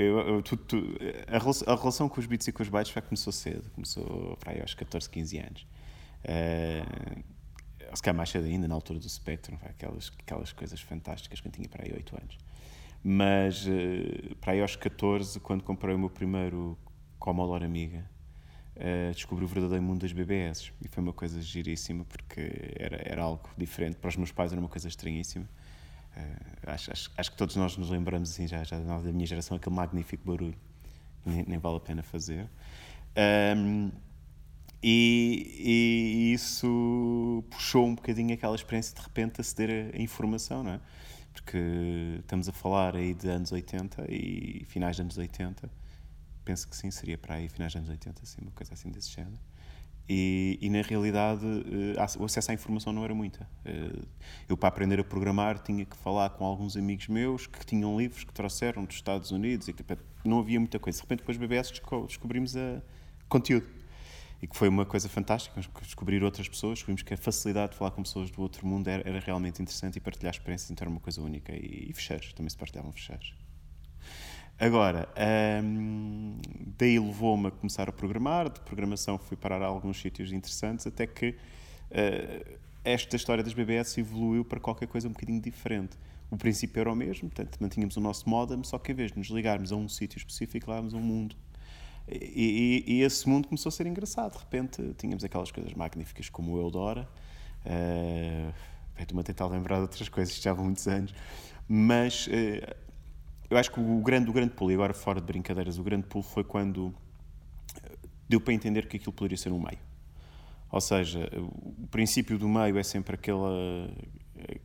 Eu, eu, tu, tu, a, relação, a, relação, com os bits e com os bytes já começou cedo, começou para aí aos 14, 15 anos. Uh, se calhar mais cedo ainda, na altura do Spectrum, aquelas, aquelas coisas fantásticas quando tinha para aí 8 anos. Mas uh, para aí aos 14, quando comprei o meu primeiro Commodore Amiga, uh, descobri o verdadeiro mundo das BBS. E foi uma coisa giríssima, porque era, era algo diferente. Para os meus pais era uma coisa estranhíssima. Uh, acho, acho, acho, que todos nós nos lembramos, assim, já, já da minha geração, aquele magnífico barulho. Nem, nem vale a pena fazer. Um, e, e, isso puxou um bocadinho aquela experiência de repente aceder a informação, não é? Porque estamos a falar aí de anos 80 e finais de anos 80. Penso que sim, seria para aí finais de anos 80, assim, uma coisa assim desse género. E, e, na realidade eh, o acesso à informação não era muita. Eh, eu, para aprender a programar, tinha que falar com alguns amigos meus que tinham livros que trouxeram dos Estados Unidos e que não havia muita coisa. De repente, as BBS, descobrimos a conteúdo. E que foi uma coisa fantástica, descobrir outras pessoas, descobrimos que a facilidade de falar com pessoas do outro mundo era, era realmente interessante e partilhar experiências então era uma coisa única. E, e fecheiros, também se partilhavam fecheiros. Agora, um, daí levou-me a começar a programar, de programação fui parar a alguns sítios interessantes, até que uh, esta história das BBS evoluiu para qualquer coisa um bocadinho diferente. O princípio era o mesmo, portanto, mantínhamos o nosso modem, só que em vez de nos ligarmos a um sítio específico, levávamos a um mundo. E, e, e, esse mundo começou a ser engraçado. De repente, tínhamos aquelas coisas magníficas como o Eudora. Uh, Estou-me a tentar lembrar de outras coisas, já há muitos anos. Mas uh, eu acho que o grande, o grande pulo, e agora fora de brincadeiras, o grande pulo foi quando deu para entender que aquilo poderia ser um meio. Ou seja, o princípio do meio é sempre aquela,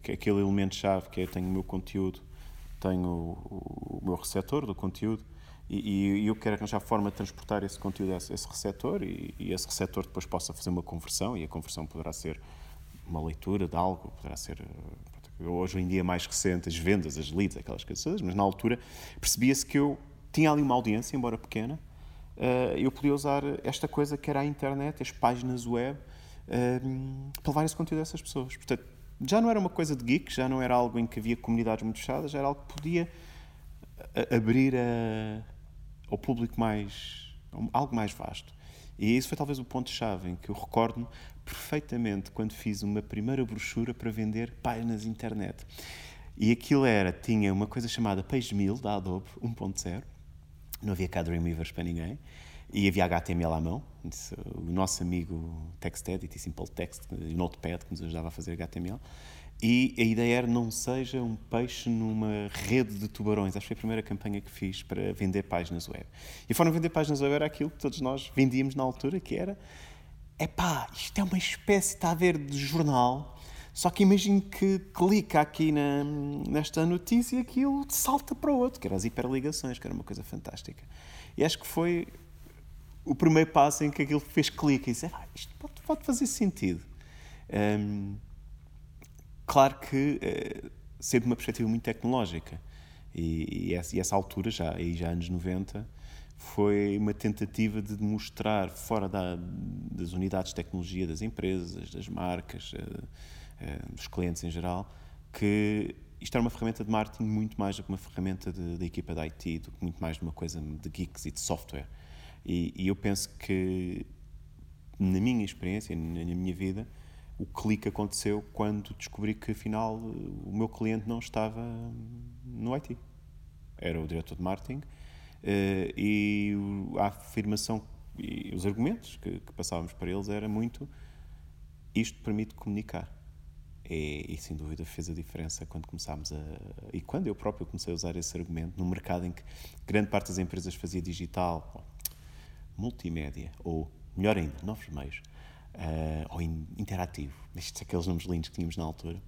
aquele elemento-chave que é tenho o meu conteúdo, tenho o, o meu receptor do conteúdo e, e, eu quero arranjar forma de transportar esse conteúdo a esse, receptor e, e, esse receptor depois possa fazer uma conversão e a conversão poderá ser uma leitura de algo, poderá ser hoje em dia mais recente, as vendas, as leads, aquelas coisas mas na altura percebia-se que eu tinha ali uma audiência, embora pequena, uh, eu podia usar esta coisa que era a internet, as páginas web, uh, para levar esse conteúdo a essas pessoas. Portanto, já não era uma coisa de geek, já não era algo em que havia comunidades muito fechadas, já era algo que podia eh, abrir a, ao público mais. algo mais vasto. E isso foi talvez o ponto-chave em que eu recordo-me perfeitamente quando fiz uma primeira brochura para vender páginas internet. E aquilo era, tinha uma coisa chamada PageMill da Adobe 1.0, não havia cá Dreamweavers para ninguém, e havia HTML à mão, o nosso amigo TextEdit e Simple Text, o Notepad que nos ajudava a fazer HTML, e a ideia era não seja um peixe numa rede de tubarões. Acho que foi a primeira campanha que fiz para vender páginas web. E de vender páginas web era aquilo que todos nós vendíamos na altura, que era epá, isto é uma espécie, está a ver, de jornal, só que imagino que clica aqui na, nesta notícia e aquilo salta para o outro, que eram as hiperligações, que era uma coisa fantástica. E acho que foi o primeiro passo em que aquilo fez clique e disse, ah, isto pode, pode fazer sentido. Um, claro que uh, sempre uma perspectiva muito tecnológica. E, e, essa, e essa altura, já, aí já anos 90, foi uma tentativa de demonstrar, fora da, das unidades de tecnologia das empresas, das marcas, uh, uh, dos clientes em geral, que isto era uma ferramenta de marketing muito mais do que uma ferramenta da equipa de IT, do que muito mais de uma coisa de geeks e de software. E, e eu penso que, na minha experiência, na, na minha vida, o clique aconteceu quando descobri que afinal o meu cliente não estava no IT. Era o diretor de marketing e a afirmação e os argumentos que, que, passávamos para eles era muito isto permite comunicar. E, e, sem dúvida fez a diferença quando começámos a. E quando eu próprio comecei a usar esse argumento, num mercado em que grande parte das empresas fazia digital, ou multimédia, ou melhor ainda, novos meios, uh, ou in, interativo. Estes aqueles nomes lindos que tínhamos na altura.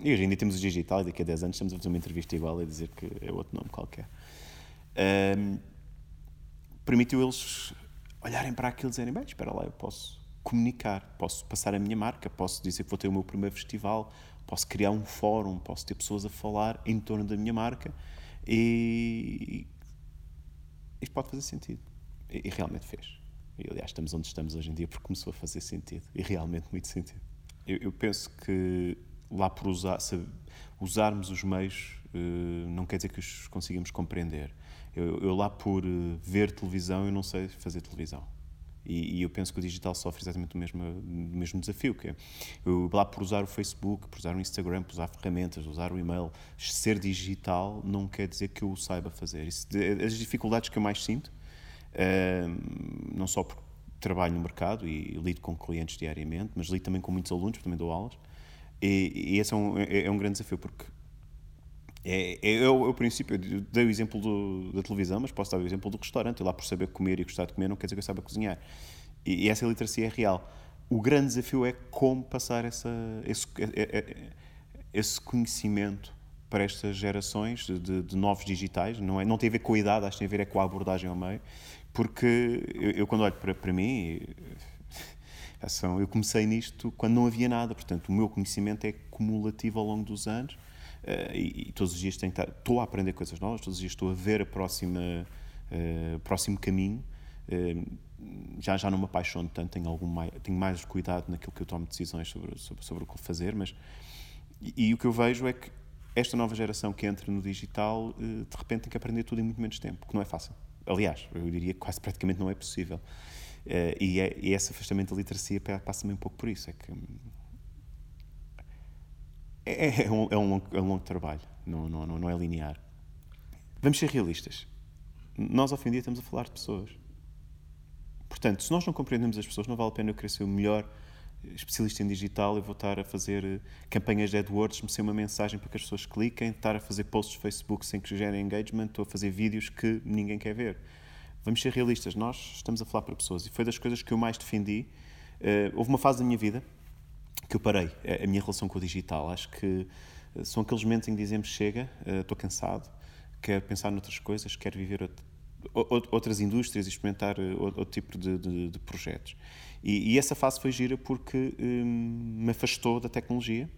E hoje ainda temos o digital e daqui a 10 anos estamos a fazer uma entrevista igual e dizer que é outro nome qualquer um, permitiu eles olharem para aquilo e dizerem: bem, espera lá, eu posso comunicar, posso passar a minha marca, posso dizer que vou ter o meu primeiro festival, posso criar um fórum, posso ter pessoas a falar em torno da minha marca e isto pode fazer sentido. E, e realmente fez. E, aliás, estamos onde estamos hoje em dia porque começou a fazer sentido. E realmente muito sentido. Eu, eu penso que lá por usar, usarmos os meios uh, não quer dizer que os consigamos compreender. Eu, eu lá por uh, ver televisão, eu não sei fazer televisão. E, e, eu penso que o digital sofre exatamente o mesmo, o mesmo desafio, que é eu, lá por usar o Facebook, por usar o Instagram, por usar ferramentas, usar o e-mail, ser digital não quer dizer que eu o saiba fazer. Isso, as dificuldades que eu mais sinto, uh, não só porque trabalho no mercado e, lido com clientes diariamente, mas lido também com muitos alunos, também dou aulas, e, e esse é um, é, é um grande desafio, porque é, é, é, o, é, o, princípio. Eu dei o exemplo do, da televisão, mas posso dar o exemplo do restaurante. Eu lá por saber comer e gostar de comer não quer dizer que eu saiba cozinhar. E, e essa literacia é real. O grande desafio é como passar essa, esse, é, é, é, esse conhecimento para estas gerações de, de, novos digitais. Não, é, não tem a ver com a idade, acho que tem a ver é com a abordagem ao meio. Porque eu, eu quando olho para, para mim, eu comecei nisto quando não havia nada. Portanto, o meu conhecimento é cumulativo ao longo dos anos e, e, todos os dias tenho, estou a aprender coisas novas, todos os dias estou a ver a próxima, uh, próximo caminho. Uh, já, já não me apaixono tanto, tenho, algum mais, tenho mais cuidado naquilo que eu tomo decisões sobre, sobre, sobre o que fazer, mas e, e, o que eu vejo é que esta nova geração que entra no digital de repente tem que aprender tudo em muito menos tempo, que não é fácil. Aliás, eu diria que quase praticamente não é possível. e, é, esse afastamento da literacia passa também um pouco por isso, é que é, é, um, é, um, longo, é um longo trabalho, não, não, não é linear. Vamos ser realistas. Nós, ao fim do dia, estamos a falar de pessoas. Portanto, se nós não compreendemos as pessoas, não vale a pena eu querer ser o melhor especialista em digital e vou estar a fazer eh, campanhas de AdWords, me ser uma mensagem para que as pessoas cliquem, estar a fazer posts de Facebook sem que gerem engagement, estou a fazer vídeos que ninguém quer ver. Vamos ser realistas, nós estamos a falar para pessoas e foi das coisas que eu mais defendi. Uh, houve uma fase da minha vida que eu parei a minha relação com o digital. Acho que eh, são aqueles momentos em que dizemos chega, eh, estou cansado, quero pensar noutras coisas, quero viver outras indústrias e experimentar eh, outro tipo de, de, de projetos. E, e, essa fase foi gira porque hum, me afastou da tecnologia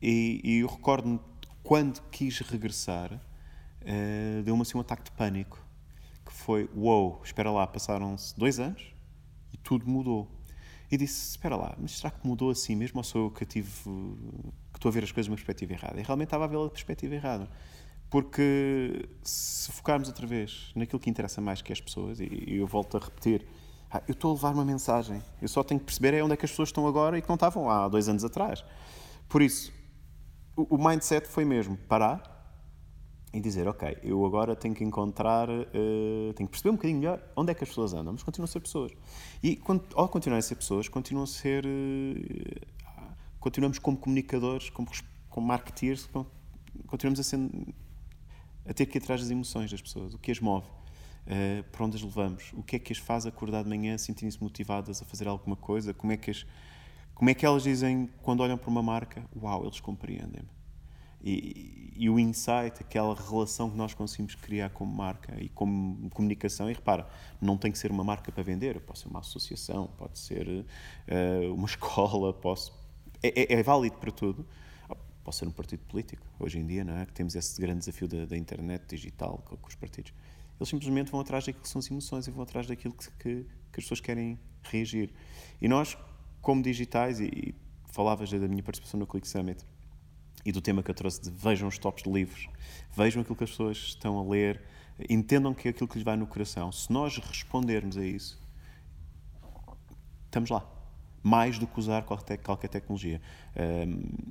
e, e eu recordo-me quando quis regressar uh, deu-me assim um ataque de pânico que foi, uou, wow, espera lá, passaram-se dois anos e tudo mudou e disse: Espera lá, mas será que mudou assim mesmo ou sou eu que tive. que estou a ver as coisas de uma perspectiva errada? E realmente estava a ver a perspectiva errada. Porque se focarmos outra vez naquilo que interessa mais que as pessoas, e eu volto a repetir, ah, eu estou a levar uma mensagem, eu só tenho que perceber é onde é que as pessoas estão agora e que não estavam há dois anos atrás. Por isso, o mindset foi mesmo parar, e dizer, ok, eu agora tenho que encontrar, uh, tenho que perceber um bocadinho melhor onde é que as pessoas andam, mas continuam a ser pessoas. E ao continuarem a ser pessoas, continuam a ser. Uh, continuamos como comunicadores, como, como marketeers, continuamos a, ser, a ter que ir atrás das emoções das pessoas, o que as move, uh, para onde as levamos, o que é que as faz acordar de manhã sentirem-se motivadas a fazer alguma coisa, como é que as. Como é que elas dizem, quando olham para uma marca, uau, eles compreendem-me e, e, o insight, aquela relação que nós conseguimos criar como marca e como comunicação. E repara, não tem que ser uma marca para vender, pode ser uma associação, pode ser uh, uma escola, posso, é, é, é, válido para tudo. Pode ser um partido político, hoje em dia, não é? Que temos esse grande desafio da, da internet digital com, com, os partidos. Eles simplesmente vão atrás daquilo que são as emoções e vão atrás daquilo que, que, que as pessoas querem reagir. E nós, como digitais, e, e falavas da minha participação no Click Summit, e do tema que eu trouxe de vejam os tops de livros, vejam aquilo que as pessoas estão a ler, entendam que é aquilo que lhes vai no coração. Se nós respondermos a isso, estamos lá. Mais do que usar qualquer, tecnologia.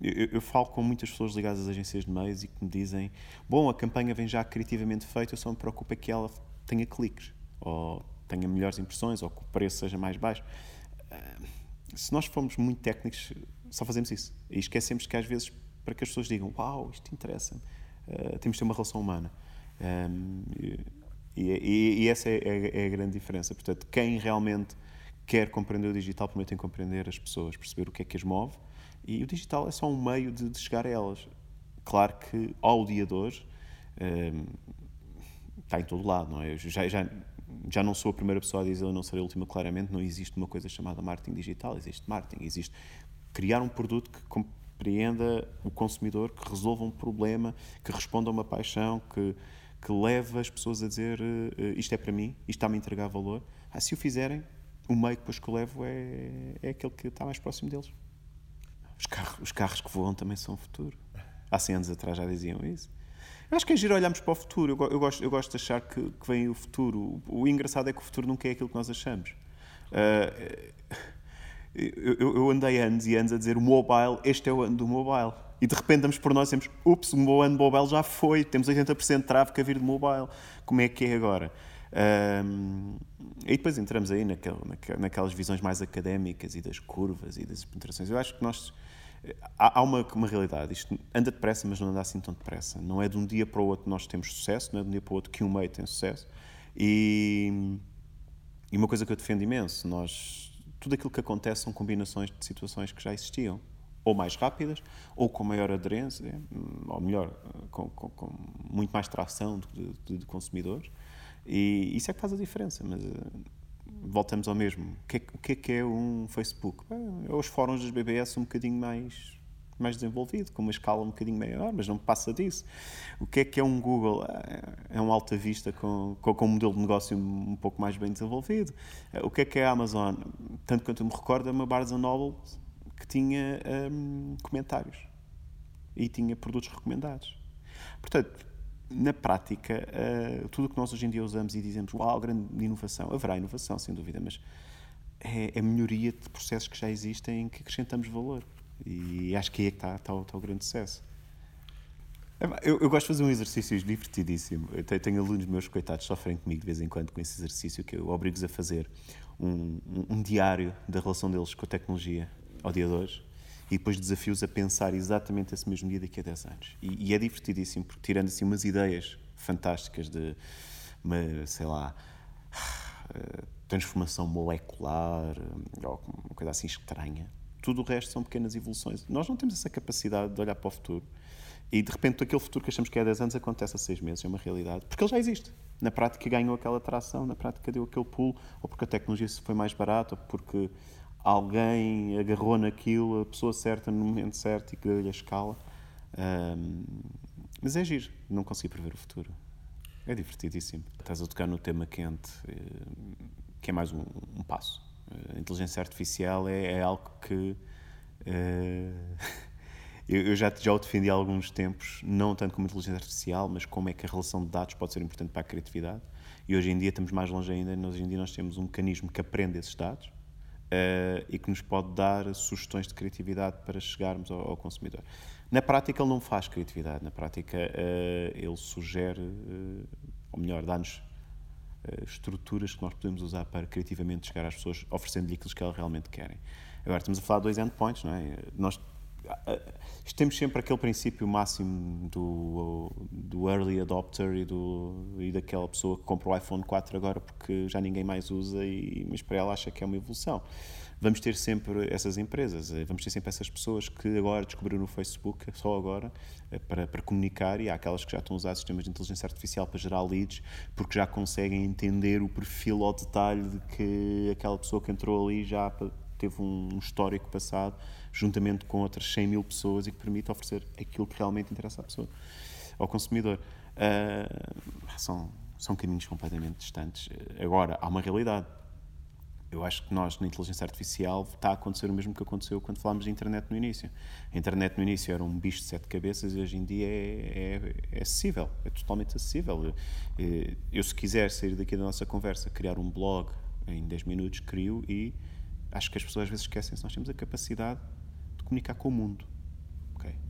Eu, falo com muitas pessoas ligadas às agências de meios e que me dizem: Bom, a campanha vem já criativamente feita, eu só me preocupo é que ela tenha cliques, ou tenha melhores impressões, ou que o preço seja mais baixo. Se nós formos muito técnicos, só fazemos isso. E esquecemos que às vezes para que as pessoas digam: Uau, isto interessa, uh, temos de ter uma relação humana. Um, e, e, e, essa é, é, é, a grande diferença. Portanto, quem realmente quer compreender o digital, primeiro tem que compreender as pessoas, perceber o que é que as move, e o digital é só um meio de, de chegar a elas. Claro que, ao dia de hoje, um, está em todo lado, não é? Já, já, já não sou a primeira pessoa a dizer, eu não serei a última, claramente, não existe uma coisa chamada marketing digital, existe marketing, existe criar um produto que compreenda o consumidor, que resolva um problema, que responda a uma paixão, que, que leve as pessoas a dizer uh, isto é para mim, isto está-me a entregar valor. Ah, se o fizerem, o meio depois que eu levo é, é aquele que está mais próximo deles. Os carros, os carros que voam também são o futuro. Há 100 anos atrás já diziam isso. Eu acho que é giro olharmos para o futuro. Eu, eu, gosto, eu gosto de achar que, que vem o futuro. O, o, engraçado é que o futuro nunca é aquilo que nós achamos. Uh, eu, eu, andei anos e anos a dizer o mobile, este é o ano do mobile. E de repente damos por nós e dizemos, ups, o meu ano do mobile já foi, temos 80% de tráfego a vir de mobile. Como é que é agora? Um, e depois entramos aí naquel, naquelas visões mais académicas e das curvas e das penetrações. Eu acho que nós. Há, há uma, uma realidade. Isto anda depressa, mas não anda assim tão depressa. Não é de um dia para o outro que nós temos sucesso, não é de um dia para o outro que um meio tem sucesso. E, e uma coisa que eu defendo imenso: nós, tudo aquilo que acontece são combinações de situações que já existiam ou mais rápidas, ou com maior aderência, ou melhor, com, com, com muito mais tração de, de, de consumidores. E isso é que faz a diferença, mas uh, voltamos ao mesmo. É, o que, é, que é um Facebook? É os fóruns das BBS um bocadinho mais, mais desenvolvido, com uma escala um bocadinho maior, mas não passa disso. O que é que é um Google? É, é um alta vista com, com, um modelo de negócio um pouco mais bem desenvolvido. Eh, o que é que é a Amazon? Tanto quanto eu me recordo, é uma Barnes Noble que tinha um, comentários e tinha produtos recomendados. Portanto, na prática, uh, tudo o que nós hoje em dia usamos e dizemos, uau, grande inovação, haverá inovação, sem dúvida, mas é a melhoria de processos que já existem em que acrescentamos valor. E acho que aí é que está, está, está o grande sucesso. Eu, eu, gosto de fazer um exercício divertidíssimo. Eu tenho, tenho, alunos meus, coitados, sofrem comigo de vez em quando com esse exercício que eu obrigo-os a fazer um, um, um diário da relação deles com a tecnologia ao dia de hoje e depois desafios a pensar exatamente esse mesmo dia daqui a 10 anos. E, e é divertidíssimo, porque tirando assim umas ideias fantásticas de, uma, sei lá, transformação molecular, ou uma coisa assim estranha, tudo o resto são pequenas evoluções. Nós não temos essa capacidade de olhar para o futuro e de repente aquele futuro que achamos que é há 10 anos acontece há 6 meses, é uma realidade, porque ele já existe. Na prática ganhou aquela tração, na prática deu aquele pulo, ou porque a tecnologia foi mais barata, ou porque alguém agarrou naquilo, a pessoa certa no momento certo e que deu-lhe a escala. Um, mas é giro, não consigo prever o futuro. É divertidíssimo. Estás a tocar no tema quente, eh, que é mais um, um passo. A inteligência artificial é, é algo que uh, eu, eu, já, já o defendi há alguns tempos, não tanto como inteligência artificial, mas como é que a relação de dados pode ser importante para a criatividade. E hoje em dia estamos mais longe ainda. Hoje em dia nós temos um mecanismo que aprende esses dados uh, e que nos pode dar sugestões de criatividade para chegarmos ao, ao consumidor. Na prática, ele não faz criatividade, na prática, uh, ele sugere, ou melhor, dá-nos estruturas que nós podemos usar para criativamente chegar às pessoas, oferecendo-lhe aquilo que elas realmente querem. Agora, estamos a falar de dois endpoints, não é? Nós temos sempre aquele princípio máximo do, do early adopter e, do, e daquela pessoa que compra o iPhone 4 agora porque já ninguém mais usa, e, mas para ela acha que é uma evolução. Vamos ter sempre essas empresas, eh, vamos ter sempre essas pessoas que agora descobriram o Facebook, só agora, eh, para, para comunicar, e há aquelas que já estão a usar sistemas de inteligência artificial para gerar leads, porque já conseguem entender o perfil ao detalhe de que aquela pessoa que entrou ali já teve um histórico passado, juntamente com outras 100 mil pessoas e que permite oferecer aquilo que realmente interessa à pessoa, ao consumidor. Uh, são, são caminhos completamente distantes. Agora, há uma realidade. Eu acho que nós, na inteligência artificial, está a acontecer o mesmo que aconteceu quando falámos de internet no início. A internet no início era um bicho de sete cabeças e hoje em dia é, é, é acessível, é totalmente acessível. Eu, eu, se quiser sair daqui da nossa conversa, criar um blog em 10 minutos, crio e acho que as pessoas às vezes esquecem-se. Nós temos a capacidade de comunicar com o mundo.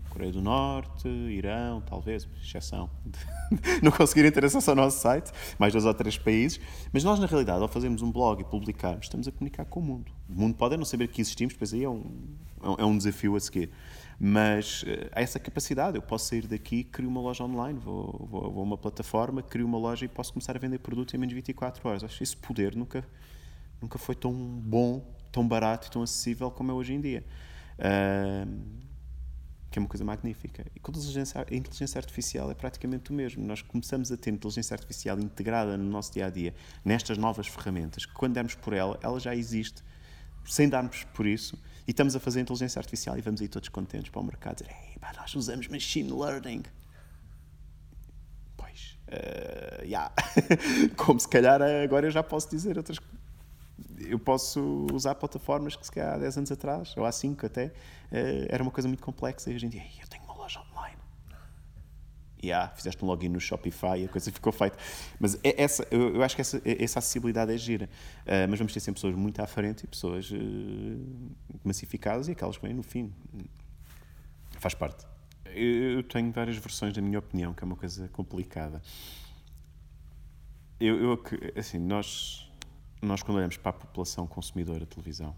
Coreia do Norte, Irão, talvez, exceção não conseguirem ter acesso ao nosso site, mais dois ou três países, mas nós, na realidade, ao fazermos um blog e publicarmos, estamos a comunicar com o mundo. O mundo pode não saber que existimos, depois aí é um, é um desafio a seguir. Mas uh, há essa capacidade, eu posso sair daqui, crio uma loja online, vou, vou, vou a uma plataforma, crio uma loja e posso começar a vender produtos em menos de 24 horas. Acho que esse poder nunca, nunca foi tão bom tão barato e tão acessível como é hoje em dia. Uh, que é uma coisa magnífica. E com a inteligência, a inteligência artificial é praticamente o mesmo. Nós começamos a ter inteligência artificial integrada no nosso dia a dia, nestas novas ferramentas, que quando dermos por ela, ela já existe, sem darmos por isso, e estamos a fazer inteligência artificial e vamos aí todos contentes para o mercado dizer: Ei, pá, nós usamos machine learning. Pois, uh, yeah. como se calhar agora eu já posso dizer outras coisas eu posso usar plataformas que se calhar há 10 anos atrás, ou há 5 até, eh, era uma coisa muito complexa e hoje em dia, eu tenho uma loja online. E yeah, fizeste um login no Shopify a coisa ficou feita. Mas é essa, eu acho que essa, essa acessibilidade é gira. Uh, mas vamos ter sempre pessoas muito à frente e pessoas uh, massificadas e aquelas que vêm no fim. Faz parte. Eu tenho várias versões da minha opinião, que é uma coisa complicada. Eu, eu assim, nós nós, quando olhamos para a população consumidora de televisão,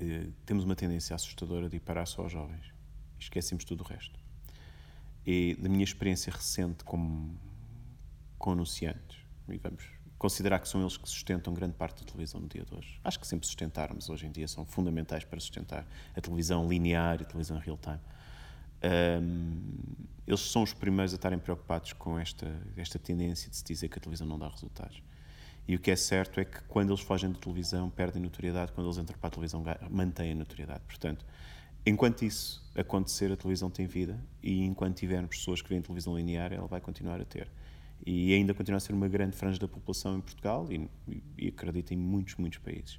eh, temos uma tendência assustadora de ir parar só aos jovens. Esquecemos tudo o resto. E da minha experiência recente como, com anunciantes, e vamos considerar que são eles que sustentam grande parte da televisão no dia de hoje. Acho que sempre sustentaram, mas hoje em dia são fundamentais para sustentar a televisão linear e a televisão real-time. Um, eles são os primeiros a estarem preocupados com esta, esta tendência de se dizer que a televisão não dá resultados. E o que é certo é que quando eles fogem da televisão, perdem notoriedade, quando eles entram para a televisão, mantêm a notoriedade. Portanto, enquanto isso acontecer, a televisão tem vida e enquanto tivermos pessoas que veem televisão linear, ela vai continuar a ter. E ainda continua a ser uma grande franja da população em Portugal e, e acredito em muitos, muitos países.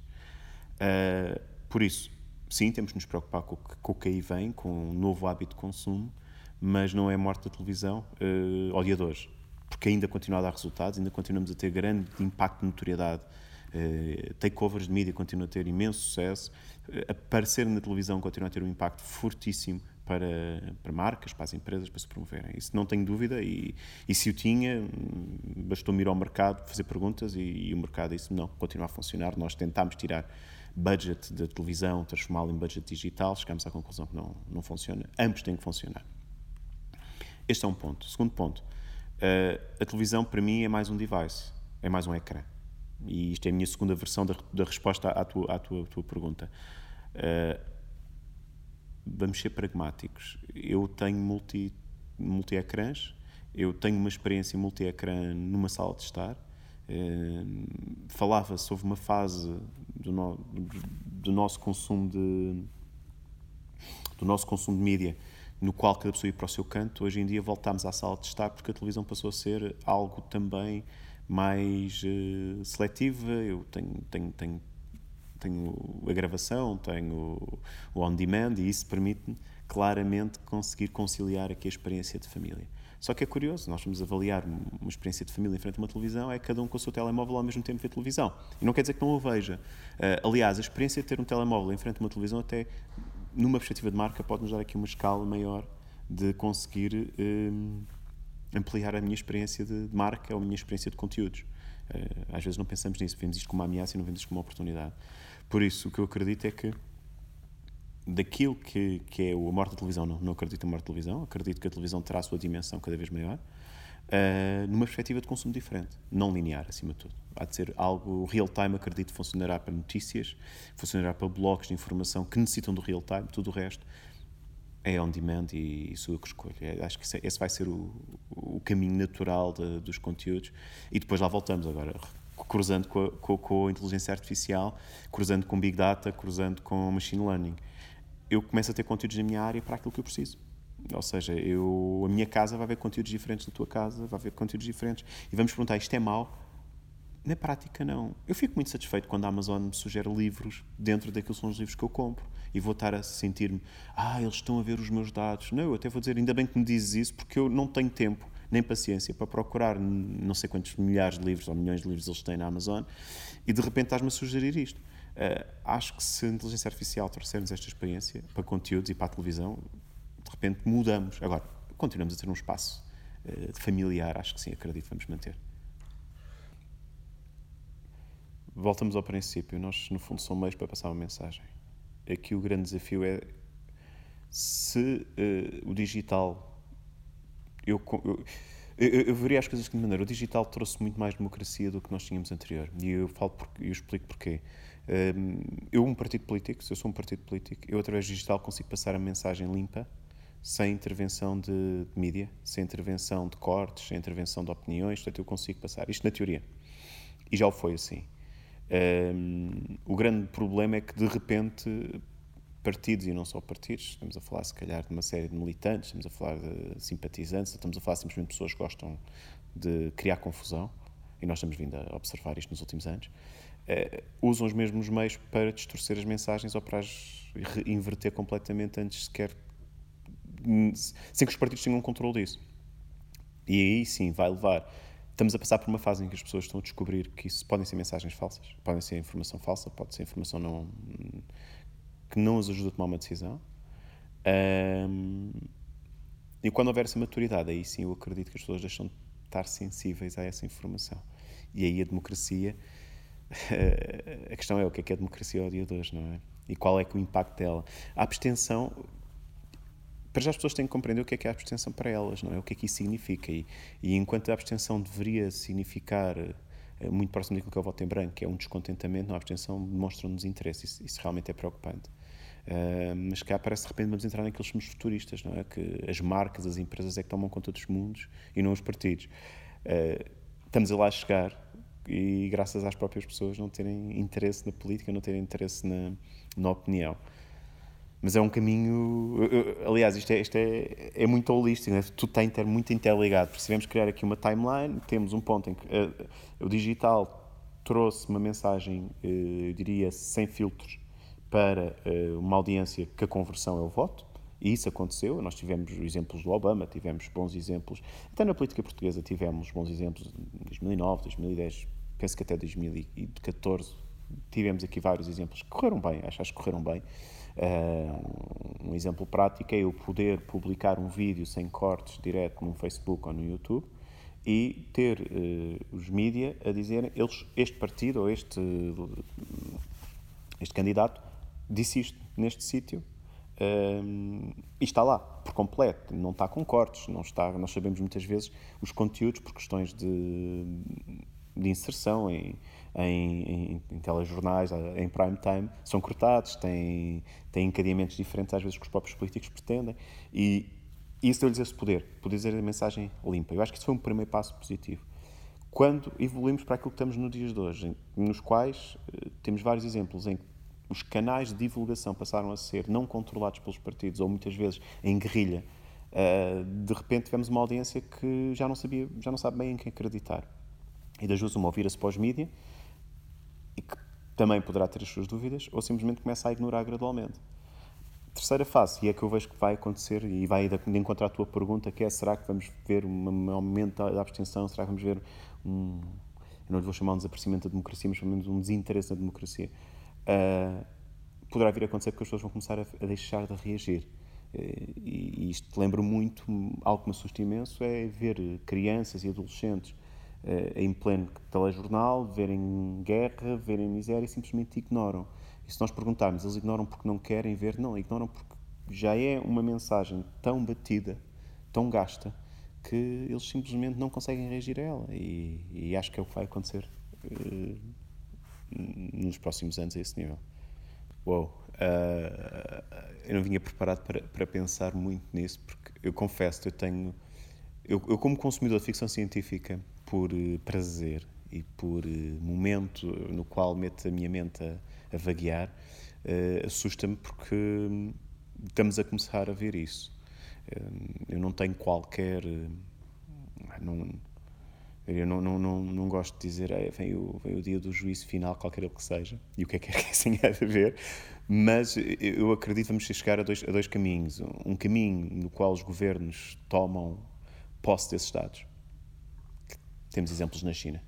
Uh, por isso, sim, temos de nos preocupar com, com o que aí vem, com um novo hábito de consumo, mas não é a morte da televisão uh, ao de hoje porque ainda continua a dar resultados, ainda continuamos a ter grande impacto de notoriedade. Uh, takeovers de mídia continuam a ter imenso sucesso, uh, aparecer na televisão continua a ter um impacto fortíssimo para, para marcas, para as empresas, para se promoverem. Isso não tenho dúvida, e, e se o tinha, hum, bastou-me ir ao mercado, fazer perguntas, e, e o mercado disse não, continua a funcionar. Nós tentámos tirar budget da televisão, transformá-lo em budget digital, chegamos à conclusão que não, não funciona. Ambos têm que funcionar. Este é um ponto. Segundo ponto, a televisão, para mim, é mais um device, é mais um ecrã. E isto é a minha segunda versão da, da resposta à tua, à tua, tua pergunta. Uh, vamos ser pragmáticos. Eu tenho multi, multi-ecrãs, eu tenho uma experiência multi-ecrã numa sala de estar. Uh, Falava-se, houve uma fase do, no, do, nosso consumo de do nosso consumo de mídia no qual cada pessoa ia para o seu canto. Hoje em dia voltamos à sala de estar porque a televisão passou a ser algo também mais uh, seletiva. Eu tenho, tenho, tenho, tenho a gravação, tenho o on-demand e isso permite-me claramente conseguir conciliar aqui a experiência de família. Só que é curioso, nós vamos avaliar uma experiência de família em frente a uma televisão, é cada um com o seu telemóvel ao mesmo tempo ver televisão. E não quer dizer que não o veja. Uh, aliás, a experiência de ter um telemóvel em frente a uma televisão até numa perspectiva de marca, pode-nos dar aqui uma escala maior de conseguir um, ampliar a minha experiência de marca ou a minha experiência de conteúdos. Uh, às vezes não pensamos nisso, vemos isto como uma ameaça e não vemos isto como uma oportunidade. Por isso, o que eu acredito é que daquilo que, que é a morte da televisão, não, não acredito na morte da televisão, acredito que a televisão terá a sua dimensão cada vez maior, uh, numa perspectiva de consumo diferente, não linear, acima de tudo. Há de ser algo real-time, acredito, funcionará para notícias, funcionará para blogs de informação que necessitam do real-time, tudo o resto é on-demand e, e que escolho. É, acho que esse, esse vai ser o, o caminho natural de, dos conteúdos e depois lá voltamos agora, cruzando com a, com, com a inteligência artificial, cruzando com Big Data, cruzando com Machine Learning. Eu começo a ter conteúdos na minha área para aquilo que eu preciso. Ou seja, eu, a minha casa vai haver conteúdos diferentes da tua casa, vai haver conteúdos diferentes. E vamos perguntar, isto é mau? Na prática, não. Eu fico muito satisfeito quando a Amazon me sugere livros dentro daqueles são os livros que eu compro. E vou estar a sentir-me, ah, eles estão a ver os meus dados. Não, eu até vou dizer, ainda bem que me dizes isso, porque eu não tenho tempo nem paciência para procurar não sei quantos milhares de livros ou milhões de livros eles têm na Amazon e de repente estás-me a sugerir isto. Uh, acho que se a inteligência artificial trouxermos esta experiência para conteúdos e para a televisão, de repente mudamos. Agora, continuamos a ter um espaço uh, familiar, acho que sim, acredito, vamos manter. Voltamos ao princípio, nós no fundo somos meios para passar uma mensagem. Aqui o grande desafio é se uh, o digital. Eu, eu, eu, eu, veria as coisas de maneira. O digital trouxe muito mais democracia do que nós tínhamos anterior. E eu falo porque, eu explico porquê. Um, eu, um partido político, se eu sou um partido político, eu através do digital consigo passar a mensagem limpa sem intervenção de, de mídia, sem intervenção de cortes, sem intervenção de opiniões, portanto eu consigo passar. Isto na teoria. E já o foi assim. Um, o grande problema é que de repente partidos e não só partidos, estamos a falar se calhar de uma série de militantes, estamos a falar de simpatizantes, estamos a falar simplesmente de pessoas que gostam de criar confusão, e nós estamos vindo a observar isto nos últimos anos, uh, usam os mesmos meios para distorcer as mensagens ou para as inverter completamente antes sequer sem que os partidos tenham um controle disso. E aí sim vai levar. Estamos a passar por uma fase em que as pessoas estão a descobrir que isso podem ser mensagens falsas, podem ser informação falsa, pode ser informação não, que não as ajuda a tomar uma decisão. Um, e quando houver essa maturidade, aí sim eu acredito que as pessoas deixam de estar sensíveis a essa informação. E aí a democracia, a questão é o que é que é a democracia ao dia de hoje, não é? E qual é que é o impacto dela? A abstenção, para já as pessoas têm que compreender o que é que é a abstenção para elas, não é? O que é que isso significa. E, e enquanto a abstenção deveria significar eh, muito próximo daquilo que é o voto em branco, que é um descontentamento, a abstenção demonstra um desinteresse. Isso, isso realmente é preocupante. Uh, mas cá parece de repente vamos entrar naqueles somos futuristas, não é? Que as marcas, as empresas é que tomam conta dos mundos e não os partidos. Uh, estamos a lá chegar e graças às próprias pessoas não terem interesse na política, não terem interesse na, na opinião. Mas é um caminho. Aliás, isto é, isto é, é muito holístico, né? tudo está inter, muito interligado. Vamos criar aqui uma timeline, temos um ponto em que uh, o digital trouxe uma mensagem, uh, eu diria, sem filtros, para uh, uma audiência que a conversão é o voto. E isso aconteceu. Nós tivemos exemplos do Obama, tivemos bons exemplos. Até na política portuguesa tivemos bons exemplos em 2009, 2010, penso que até 2014 tivemos aqui vários exemplos que correram bem, acho, acho que correram bem. Uh, um exemplo prático é eu poder publicar um vídeo sem cortes direto no Facebook ou no YouTube e ter uh, os mídia a dizerem eles, este partido ou este, este candidato disse isto neste sítio uh, e está lá por completo, não está com cortes, não está, nós sabemos muitas vezes os conteúdos por questões de, de inserção em, em, em, em telejornais, em prime time, são cortados, têm, têm encadeamentos diferentes às vezes que os próprios políticos pretendem e isso deu-lhes esse poder, poder dizer a mensagem limpa. Eu acho que isso foi um primeiro passo positivo. Quando evoluímos para aquilo que estamos nos dias de hoje, nos quais eh, temos vários exemplos em que os canais de divulgação passaram a ser não controlados pelos partidos ou muitas vezes em guerrilha, uh, de repente tivemos uma audiência que já não sabia, já não sabe bem em quem acreditar. E das duas uma ouvir-se pós-mídia e que também poderá ter as suas dúvidas, ou simplesmente começa a ignorar gradualmente. Terceira fase, e é que eu vejo que vai acontecer, e vai de encontrar a tua pergunta, que é, será que vamos ver um aumento da abstenção, será que vamos ver um, eu não lhe vou chamar um desaparecimento da democracia, mas pelo menos um desinteresse na democracia, uh, poderá vir a acontecer porque as pessoas vão começar a, a deixar de reagir. Uh, e, e isto lembra muito, algo que me assusta imenso, é ver crianças e adolescentes em pleno telejornal, verem guerra, verem miséria e simplesmente ignoram. E se nós perguntarmos, eles ignoram porque não querem ver? Não, ignoram porque já é uma mensagem tão batida, tão gasta, que eles simplesmente não conseguem reagir a ela. E, e acho que é o que vai acontecer uh, nos próximos anos a esse nível. Uou! Uh, eu não vinha preparado para, para pensar muito nisso, porque eu confesso, eu tenho. Eu, eu como consumidor de ficção científica, por uh, prazer e por uh, momento no qual meto a minha mente a, a vaguear, uh, assusta-me porque hum, estamos a começar a ver isso. eu não tenho qualquer. não, eu não, não, não, não gosto de dizer é, vem, o, vem o dia do juízo final, qualquer ele que seja, e o que é que é que assim é de ver, mas eu acredito que vamos chegar a dois, a dois caminhos. Um caminho no qual os governos tomam posse desses dados temos exemplos na China,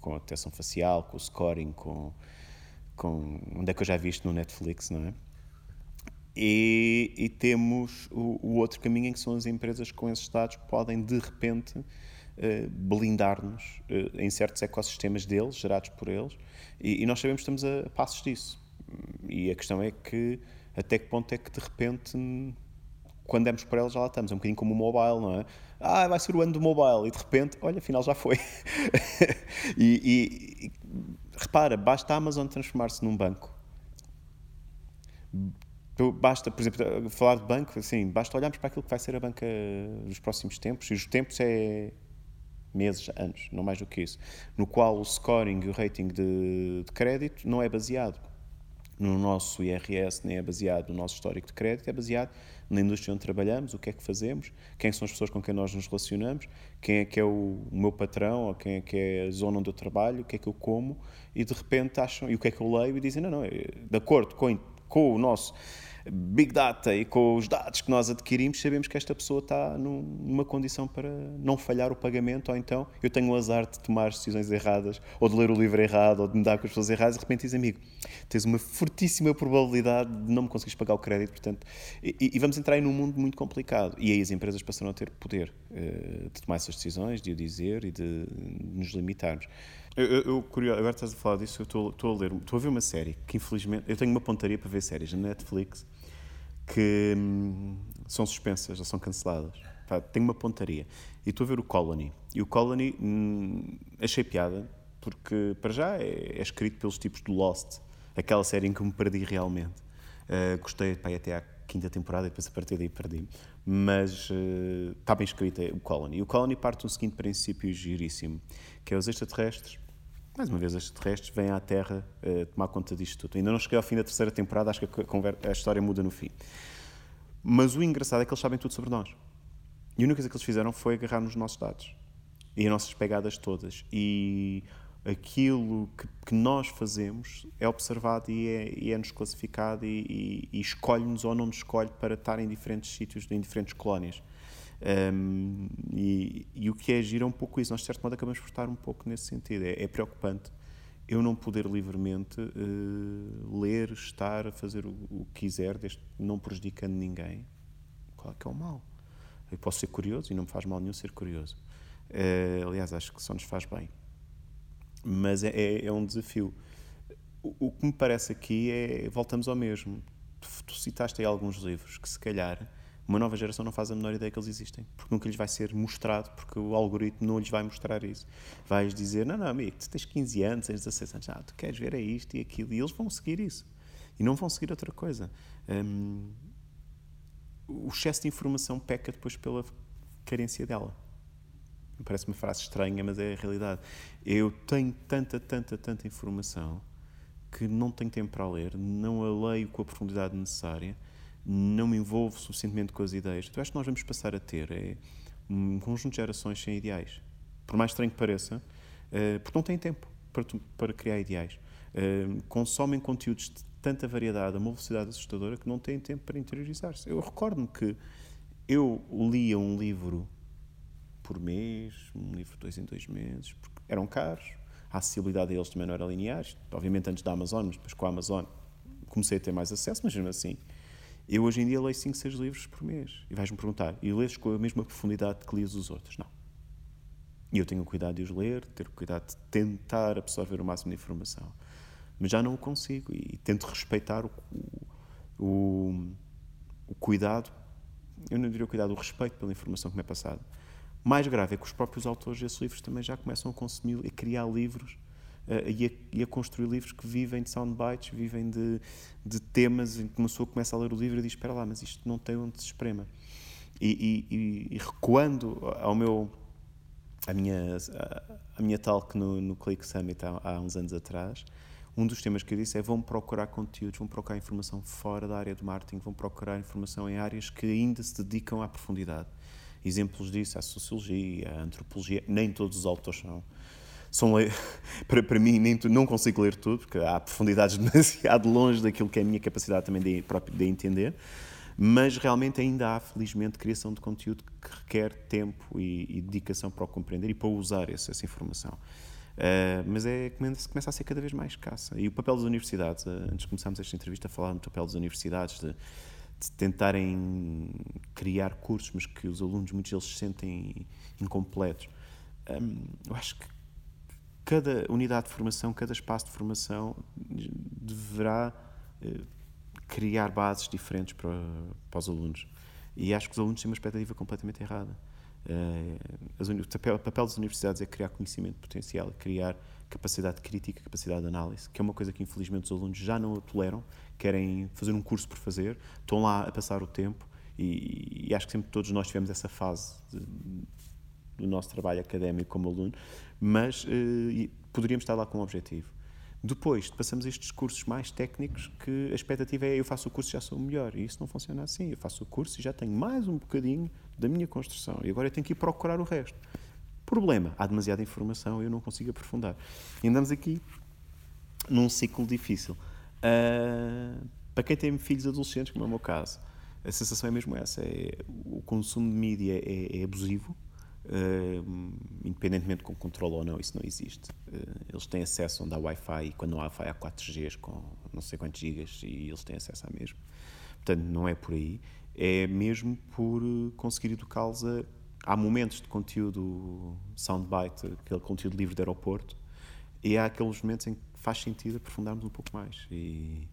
com a detecção facial, com o scoring, com, com onde é que eu já vi isto no Netflix, não é? E, e temos o, o, outro caminho em que são as empresas com esses dados podem de repente uh, blindar-nos uh, em certos ecossistemas deles, gerados por eles, e, e, nós sabemos que estamos a, passos disso. E a questão é que até que ponto é que de repente quando demos por elas já lá estamos, é um bocadinho como o mobile, não é? Ah, vai ser o ano do mobile, e de repente, olha, afinal já foi. e, e, e, repara, basta a Amazon transformar-se num banco, basta, por exemplo, falar de banco, assim, basta olharmos para aquilo que vai ser a banca nos próximos tempos, e os tempos é meses, anos, não mais do que isso, no qual o scoring e o rating de, de crédito não é baseado. No nosso IRS, nem é baseado. No nosso histórico de crédito, é baseado na indústria onde trabalhamos, o que é que fazemos, quem são as pessoas com quem nós nos relacionamos, quem é que é o, meu patrão, ou quem é que é a zona onde eu trabalho, o que é que eu como, e de repente acham, e o que é que eu leio, e dizem, não, não, de acordo com, com o nosso Big Data e com os dados que nós adquirimos, sabemos que esta pessoa está numa condição para não falhar o pagamento, ou então eu tenho o azar de tomar decisões erradas, ou de ler o livro errado, ou de me dar com as pessoas erradas, e de repente diz, amigo, tens uma fortíssima probabilidade de não me conseguires pagar o crédito, portanto, e, e vamos entrar em um mundo muito complicado. E aí as empresas passaram a ter poder uh, de tomar essas decisões, de o dizer e de, nos limitarmos. Eu, eu, eu, curioso, agora estás a falar disso, eu estou a ler, estou a ver uma série que infelizmente, eu tenho uma pontaria para ver séries na Netflix, que hum, são suspensas ou são canceladas. Pá, tenho uma pontaria. E estou a ver o Colony. E o Colony hum, achei piada, porque para já é, é, escrito pelos tipos do Lost, aquela série em que me perdi realmente. Uh, gostei pá, até à quinta temporada e depois a partir daí perdi Mas uh, está bem escrito é o Colony. E o Colony parte de um seguinte princípio giríssimo, que é os extraterrestres mais uma vez, extraterrestres vêm à Terra uh, tomar conta disto tudo. Ainda não cheguei ao fim da terceira temporada, acho que a, a, história muda no fim. Mas o engraçado é que eles sabem tudo sobre nós. E a única coisa que eles fizeram foi agarrar nos nossos dados e as nossas pegadas todas. E aquilo que, que nós fazemos é observado e é-nos é, é classificado e, e, e escolhe-nos ou não nos escolhe para estar em diferentes sítios, em diferentes colónias. Um, e, e, o que é agir é um pouco isso. Nós, de certo modo, acabamos por estar um pouco nesse sentido. É, é preocupante eu não poder livremente uh, ler, estar, fazer o, o que quiser, desde, não prejudicando ninguém. Qual é que é o mal? Eu posso ser curioso e não me faz mal nenhum ser curioso. Uh, aliás, acho que só nos faz bem. Mas é, é, é um desafio. O, o, que me parece aqui é. Voltamos ao mesmo. Tu, tu citaste aí alguns livros que, se calhar, uma nova geração não faz a menor ideia que eles existem, porque nunca lhes vai ser mostrado, porque o algoritmo não lhes vai mostrar isso. Vais dizer, não, não, amigo, tu tens 15 anos, tens 16 anos, ah, tu queres ver é isto e aquilo, e eles vão seguir isso. E não vão seguir outra coisa. Um, o excesso de informação peca depois pela carência dela. Parece uma frase estranha, mas é a realidade. Eu tenho tanta, tanta, tanta informação que não tenho tempo para ler, não a leio com a profundidade necessária não me envolvo suficientemente com as ideias. Então acho que nós vamos passar a ter é, um conjunto de gerações sem ideais. Por mais estranho que pareça, uh, porque não têm tempo para, para criar ideais. Uh, consomem conteúdos de tanta variedade, a uma velocidade assustadora, que não têm tempo para interiorizar-se. Eu recordo-me que eu lia um livro por mês, um livro dois em dois meses, porque eram caros, a acessibilidade deles também não era linear. Obviamente, antes da Amazon, mas depois com a Amazon comecei a ter mais acesso, mas mesmo assim eu hoje em dia leio 5, 6 livros por mês. E vais-me perguntar, e lês com a mesma profundidade que lias os outros? Não. E eu tenho cuidado de os ler, ter cuidado de tentar absorver o máximo de informação. Mas já não o consigo e tento respeitar o, o, o cuidado, eu não diria o cuidado, o respeito pela informação que me é passada. Mais grave é que os próprios autores desses livros também já começam a consumir e criar livros uh, e, a, e, a, construir livros que vivem de soundbites, vivem de, de temas em que uma pessoa começa a ler o livro e diz: Espera lá, mas isto não tem onde se esprema. E, e, e recuando ao meu. A minha, a, a minha talk no, no Click Summit há, há uns anos atrás, um dos temas que eu disse é vão procurar conteúdos, vão procurar informação fora da área do marketing, vão procurar informação em áreas que ainda se dedicam à profundidade. Exemplos disso, a sociologia, a antropologia, nem todos os autores são, são para, para mim nem, não consigo ler tudo, porque há profundidades demasiado longe daquilo que é a minha capacidade também de, de entender, mas realmente ainda há, felizmente, criação de conteúdo que requer tempo e, e dedicação para o compreender e para usar essa, essa informação. Uh, mas é, começa, começa a ser cada vez mais escassa. E o papel das universidades, uh, antes de começarmos esta entrevista a falar do papel das universidades, de, de tentarem criar cursos, mas que os alunos, muitos deles, se sentem incompletos. Um, eu acho que cada unidade de formação, cada espaço de formação deverá eh, criar bases diferentes para, para os alunos. E acho que os alunos têm uma expectativa completamente errada. O, papel, o papel das universidades é criar conhecimento potencial, criar capacidade crítica, capacidade de análise, que é uma coisa que infelizmente os alunos já não toleram, querem fazer um curso por fazer, estão lá a passar o tempo e, e acho que sempre todos nós tivemos essa fase de, do nosso trabalho académico como aluno, mas uh, poderíamos estar lá com um objetivo. Depois passamos estes cursos mais técnicos que a expectativa é eu faço o curso e já sou melhor. E isso não funciona assim. Eu faço o curso e já tenho mais um bocadinho da minha construção. E agora eu tenho que ir procurar o resto. Problema, há demasiada informação e eu não consigo aprofundar. E andamos aqui num ciclo difícil. Uh, para quem tem filhos adolescentes, como é o meu caso, a sensação é mesmo essa. É, o consumo de mídia é, é abusivo Uh, independentemente com controle ou não, isso não existe. Uh, eles têm acesso onde há Wi-Fi e quando não há Wi-Fi há 4Gs com não sei quantos gigas e eles têm acesso à mesmo. Portanto, não é por aí. É mesmo por conseguir educá-los a. Há momentos de conteúdo soundbite, aquele conteúdo livre de aeroporto, e há aqueles momentos em que faz sentido aprofundarmos um pouco mais. E,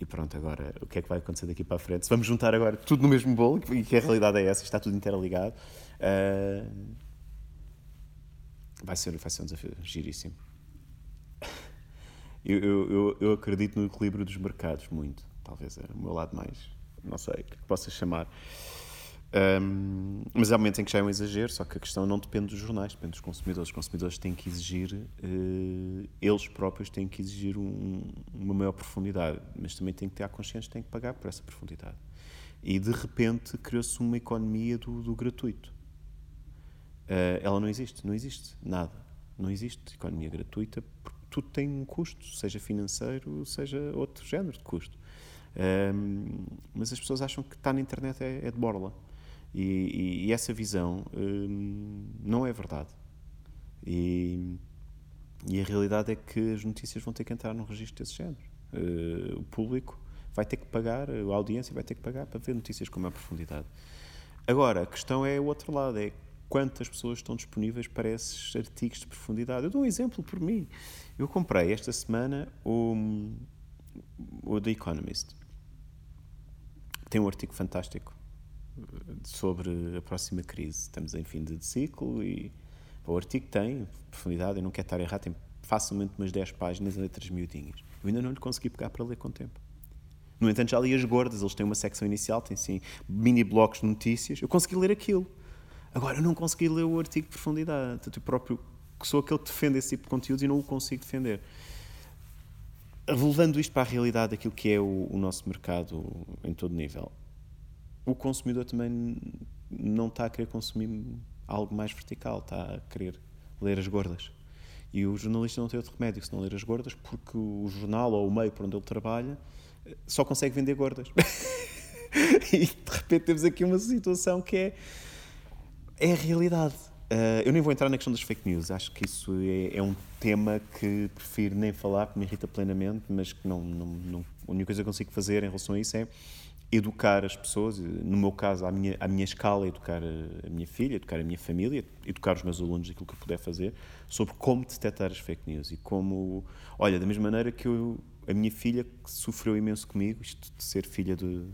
e pronto, agora o que é que vai acontecer daqui para a frente? Se vamos juntar agora tudo no mesmo bolo, e que a realidade é essa, está tudo interligado, uh, vai, ser, vai ser um desafio giríssimo. Eu, eu, eu, acredito no equilíbrio dos mercados muito, talvez é o meu lado mais, não sei, que possa chamar. Um, mas há momentos em que já é um exagero, só que a questão não depende dos jornais, depende dos consumidores. Os consumidores têm que exigir, uh, eles próprios têm que exigir um, uma maior profundidade, mas também têm que ter a consciência, têm que pagar por essa profundidade. E de repente criou-se uma economia do, do gratuito. Uh, ela não existe, não existe nada. Não existe economia gratuita porque tudo tem um custo, seja financeiro, seja outro género de custo. Um, mas as pessoas acham que estar na internet é, é de borla. E, e, e essa visão hum, não é verdade. E, e, a realidade é que as notícias vão ter que entrar num registro desse género. Uh, o público vai ter que pagar, a audiência vai ter que pagar para ver notícias com maior profundidade. Agora, a questão é o outro lado, é quantas pessoas estão disponíveis para esses artigos de profundidade. Eu dou um exemplo por mim. Eu comprei esta semana o, o The Economist. Tem um artigo fantástico sobre a próxima crise. Estamos em fim de ciclo e o artigo tem profundidade, eu não quero estar errado, tem facilmente umas 10 páginas em letras miudinhas. Eu ainda não lhe consegui pegar para ler com tempo. No entanto, já li as gordas, eles têm uma secção inicial, têm sim mini blocos de notícias. Eu consegui ler aquilo. Agora, eu não consegui ler o artigo de profundidade. Portanto, eu próprio sou aquele que defende esse tipo de conteúdos e não o consigo defender. Levando isto para a realidade daquilo que é o, o nosso mercado em todo nível, o consumidor também não está a querer consumir algo mais vertical, está a querer ler as gordas. E o jornalista não tem outro remédio que não ler as gordas, porque o jornal ou o meio por onde ele trabalha eh, só consegue vender gordas. e de repente temos aqui uma situação que é, é a realidade. Uh, eu nem vou entrar na questão das fake news, acho que isso é, é, um tema que prefiro nem falar, porque me irrita plenamente, mas que não, não, não, a única coisa que consigo fazer em relação a isso é educar as pessoas, no meu caso, à minha, à minha escala, educar a minha filha, educar a minha família, educar os meus alunos aquilo que eu puder fazer, sobre como detectar as fake news e como. Olha, da mesma maneira que eu, a minha filha que sofreu imenso comigo, isto de ser filha de, de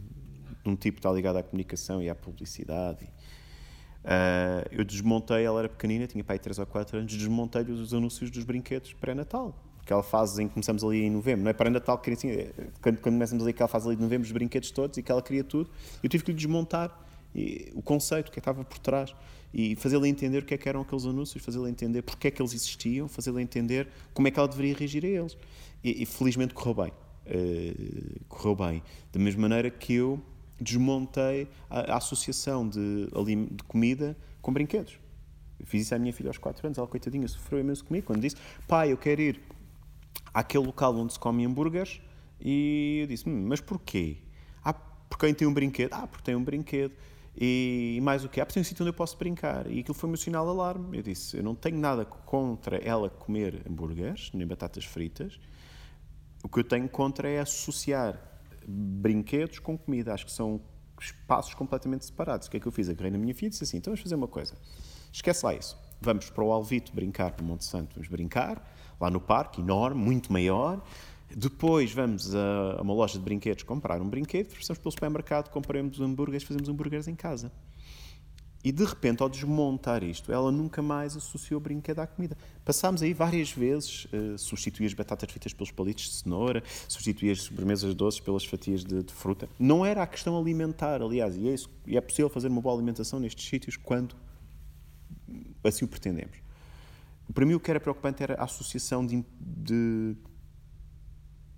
um tipo que está ligado à comunicação e à publicidade. Uh, eu desmontei, ela era pequenina, tinha pai 3 ou 4 anos, desmontei-lhe os anúncios dos brinquedos pré-natal aquela fase em que começamos ali em novembro, não é para Natal, que assim, quando, quando começamos ali aquela fase ali de novembro, os brinquedos todos e que ela queria tudo, eu tive que lhe desmontar e, o conceito que estava por trás e fazê-la entender o que é que eram aqueles anúncios, fazê-la entender porque é que eles existiam, fazê-la entender como é que ela deveria reagir a eles. E, e felizmente correu bem. Uh, correu bem. Da mesma maneira que eu desmontei a, a associação de, de comida com brinquedos. Fiz isso à minha filha aos 4 anos, ela coitadinha sofreu imenso comigo quando disse: Pai, eu quero ir àquele local onde se come hambúrgueres e eu disse, hum, mas porquê? Ah, porque tem um brinquedo? Ah, porque tem um brinquedo. E mais o quê? Ah, porque tem um sítio onde eu posso brincar. E aquilo foi o meu sinal de alarme. Eu disse, eu não tenho nada contra ela comer hambúrgueres, nem batatas fritas. O que eu tenho contra é associar brinquedos com comida. Acho que são espaços completamente separados. O que é que eu fiz? Agarrei na minha filha e disse assim, então vamos fazer uma coisa. Esquece lá isso. Vamos para o Alvito brincar no Monte Santo. Vamos brincar lá no parque, enorme, muito maior. Depois vamos a, uma loja de brinquedos comprar um brinquedo, passamos pelo supermercado, compramos hambúrgueres, fazemos hambúrgueres em casa. E de repente, ao desmontar isto, ela nunca mais associou brinquedo à comida. Passámos aí várias vezes, uh, substituí as batatas fritas pelos palitos de cenoura, substituí as sobremesas doces pelas fatias de, de, fruta. Não era a questão alimentar, aliás, e é, isso, e é possível fazer uma boa alimentação nestes sítios quando assim o pretendemos. Para mim, o que era preocupante era a associação de, de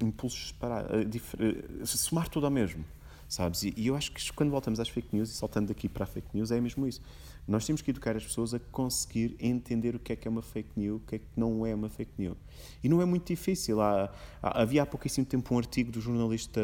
impulsos separados, uh, somar tudo ao mesmo sabes? E, e, eu acho que quando voltamos às fake news, e saltando daqui para a fake news, é mesmo isso. Nós temos que educar as pessoas a conseguir entender o que é que é uma fake news, o que é que não é uma fake news. E não é muito difícil. Há, há, havia há pouquíssimo tempo um artigo do jornalista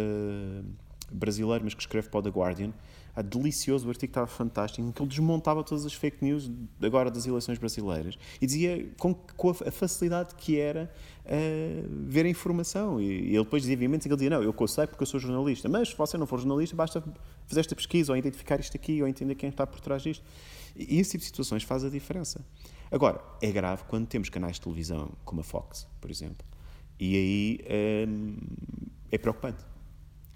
brasileiro, mas que escreve para o The Guardian, ah, delicioso, o artigo estava fantástico, em que ele desmontava todas as fake news agora das eleições brasileiras e dizia com, com a facilidade que era uh, ver a informação. E, e, ele depois dizia, obviamente, ele dizia: Não, eu sei porque eu sou jornalista, mas se você não for jornalista, basta fazer esta pesquisa ou identificar isto aqui ou entender quem está por trás disto. E esse tipo de situações faz a diferença. Agora, é grave quando temos canais de televisão como a Fox, por exemplo, e aí um, é preocupante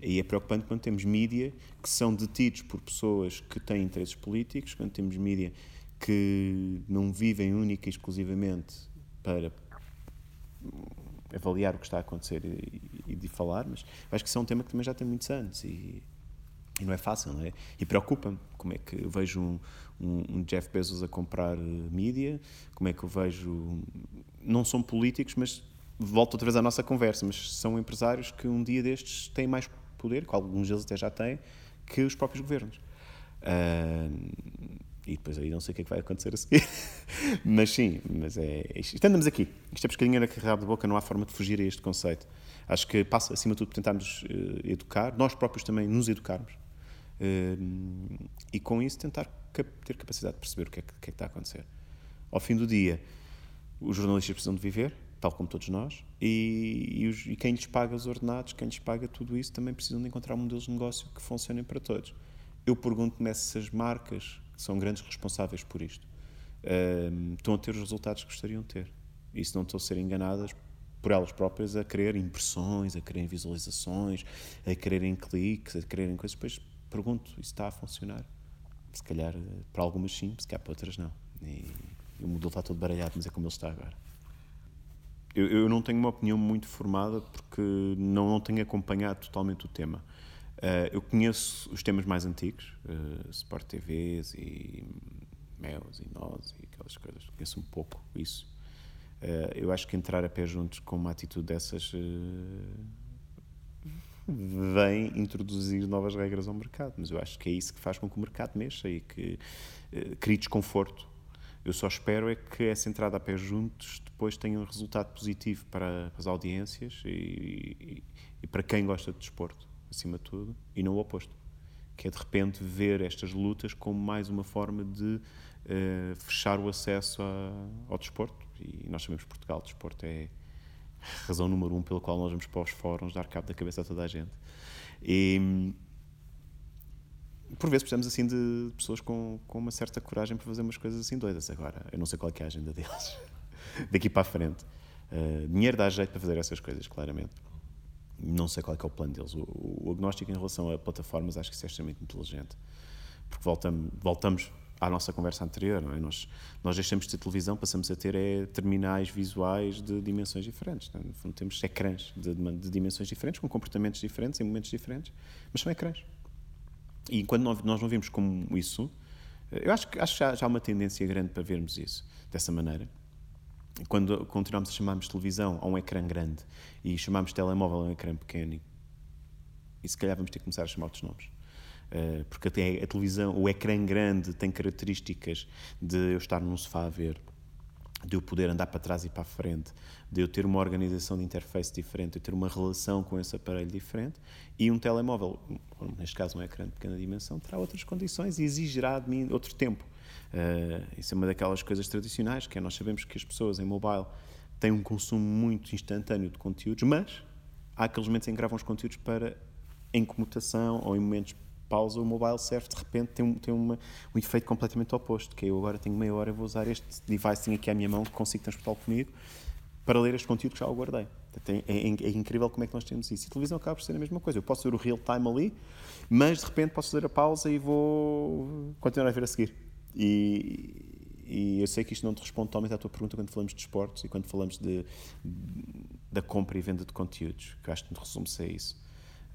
e é preocupante quando temos mídia que são detidos por pessoas que têm interesses políticos, quando temos mídia que não vivem única e exclusivamente para avaliar o que está a acontecer e, de falar, mas acho que isso é um tema que também já tem muitos anos e, e não é fácil, não é? E preocupa-me como é que eu vejo um, um, um, Jeff Bezos a comprar mídia, como é que eu vejo. Não são políticos, mas volto outra vez à nossa conversa, mas são empresários que um dia destes têm mais poder, que alguns deles até já têm, que os próprios governos. Uh, e depois aí não sei o que é que vai acontecer a seguir. mas sim, mas é, é isto. Andamos aqui. Isto é pescadinha na carrada de boca, não há forma de fugir a este conceito. Acho que passa, acima de tudo, por tentarmos uh, educar, nós próprios também nos educarmos. Uh, e com isso tentar cap ter capacidade de perceber o que, é que, que, é que está a acontecer. Ao fim do dia, os jornalistas precisam de viver, tal como todos nós, e, e, os, e, quem lhes paga os ordenados, quem lhes paga tudo isso, também precisam de encontrar modelos de negócio que funcionem para todos. Eu pergunto-me se as marcas, que são grandes responsáveis por isto, uh, estão a ter os resultados que gostariam de ter. E se não estão a ser enganadas por elas próprias a querer impressões, a querer visualizações, a quererem cliques, a quererem coisas, depois pergunto, isso está a funcionar? Se calhar para algumas sim, se calhar para outras não. E, e o modelo está todo baralhado, mas é como ele está agora. Eu, eu, não tenho uma opinião muito formada porque não, não tenho acompanhado totalmente o tema. Uh, eu conheço os temas mais antigos, uh, Sport TVs e Meus e Nós e aquelas coisas. Conheço um pouco isso. Uh, eu acho que entrar a pé juntos com uma atitude dessas vem introduzir novas regras ao mercado. Mas eu acho que é isso que faz com que o mercado mexa e que crie desconforto eu só espero é que essa entrada a pé juntos depois tenha um resultado positivo para as audiências e, e, e para quem gosta de desporto, acima de tudo, e não o oposto. Que é de repente ver estas lutas como mais uma forma de uh, fechar o acesso a, ao desporto. E nós sabemos que Portugal, desporto é a razão número um pela qual nós vamos para os fóruns dar cabo da cabeça a toda a gente. E, por vezes precisamos assim de pessoas com, com uma certa coragem para fazer umas coisas assim doidas. Agora, eu não sei qual é, é a agenda deles daqui para a frente. Uh, dinheiro dá jeito para fazer essas coisas, claramente. Não sei qual é, é o plano deles. O, o, agnóstico em relação a plataformas acho que isso é extremamente inteligente. Porque voltamos, voltamos à nossa conversa anterior, não é? Nós, nós deixamos de ter televisão, passamos a ter é, terminais visuais de dimensões diferentes. É? No fundo, temos ecrãs de, de dimensões diferentes, com comportamentos diferentes, em momentos diferentes, mas são ecrãs. E enquanto nós não vimos como isso, eu acho que, acho que já, já há uma tendência grande para vermos isso dessa maneira. Quando continuamos a chamarmos televisão a um ecrã grande e chamamos telemóvel a um ecrã pequeno, e se calhar vamos ter que começar a chamar outros nomes. Uh, porque até a televisão, o ecrã grande tem características de eu estar num sofá a ver de eu poder andar para trás e para a frente, de eu ter uma organização de interface diferente, de eu ter uma relação com esse aparelho diferente, e um telemóvel, neste caso um ecrã de pequena dimensão, terá outras condições e exigirá de mim outro tempo. Uh, isso é uma daquelas coisas tradicionais, que é nós sabemos que as pessoas em mobile têm um consumo muito instantâneo de conteúdos, mas há aqueles momentos em que gravam os conteúdos para em comutação ou em momentos pausa, o mobile serve de repente tem, um, tem uma, um efeito completamente oposto, que é eu agora tenho meia hora, vou usar este device aqui à minha mão que consigo transportá-lo comigo para ler este conteúdo que já o guardei. É, é, é, incrível como é que nós temos isso. E a televisão acaba por ser a mesma coisa. Eu posso ver o real time ali, mas de repente posso fazer a pausa e vou continuar a ver a seguir. E, e eu sei que isto não te responde totalmente à tua pergunta quando falamos de esportes e quando falamos de, da compra e venda de conteúdos, que acho que resume-se a isso.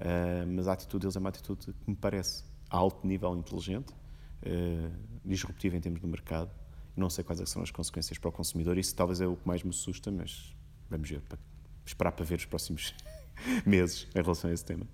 Uh, mas a atitude deles é uma atitude que me parece a alto nível inteligente, uh, disruptiva em termos de mercado. Não sei quais é são as consequências para o consumidor. Isso talvez é o que mais me assusta, mas vamos ver, para, esperar para ver os próximos meses em relação a esse tema.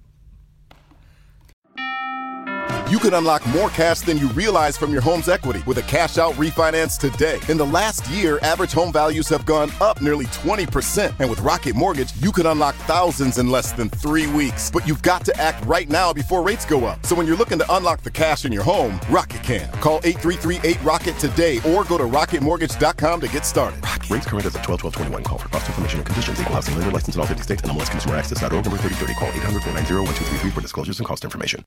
You could unlock more cash than you realize from your home's equity with a cash out refinance today. In the last year, average home values have gone up nearly 20%. And with Rocket Mortgage, you could unlock thousands in less than three weeks. But you've got to act right now before rates go up. So when you're looking to unlock the cash in your home, Rocket can. Call 8338 Rocket today or go to rocketmortgage.com to get started. Rocket. Rates current as of 12 12 21. Call for cost information and conditions. Equal housing lender license in all 50 states and MLS Consumer Access.org number 3030. Call 800 490 1233 for disclosures and cost information.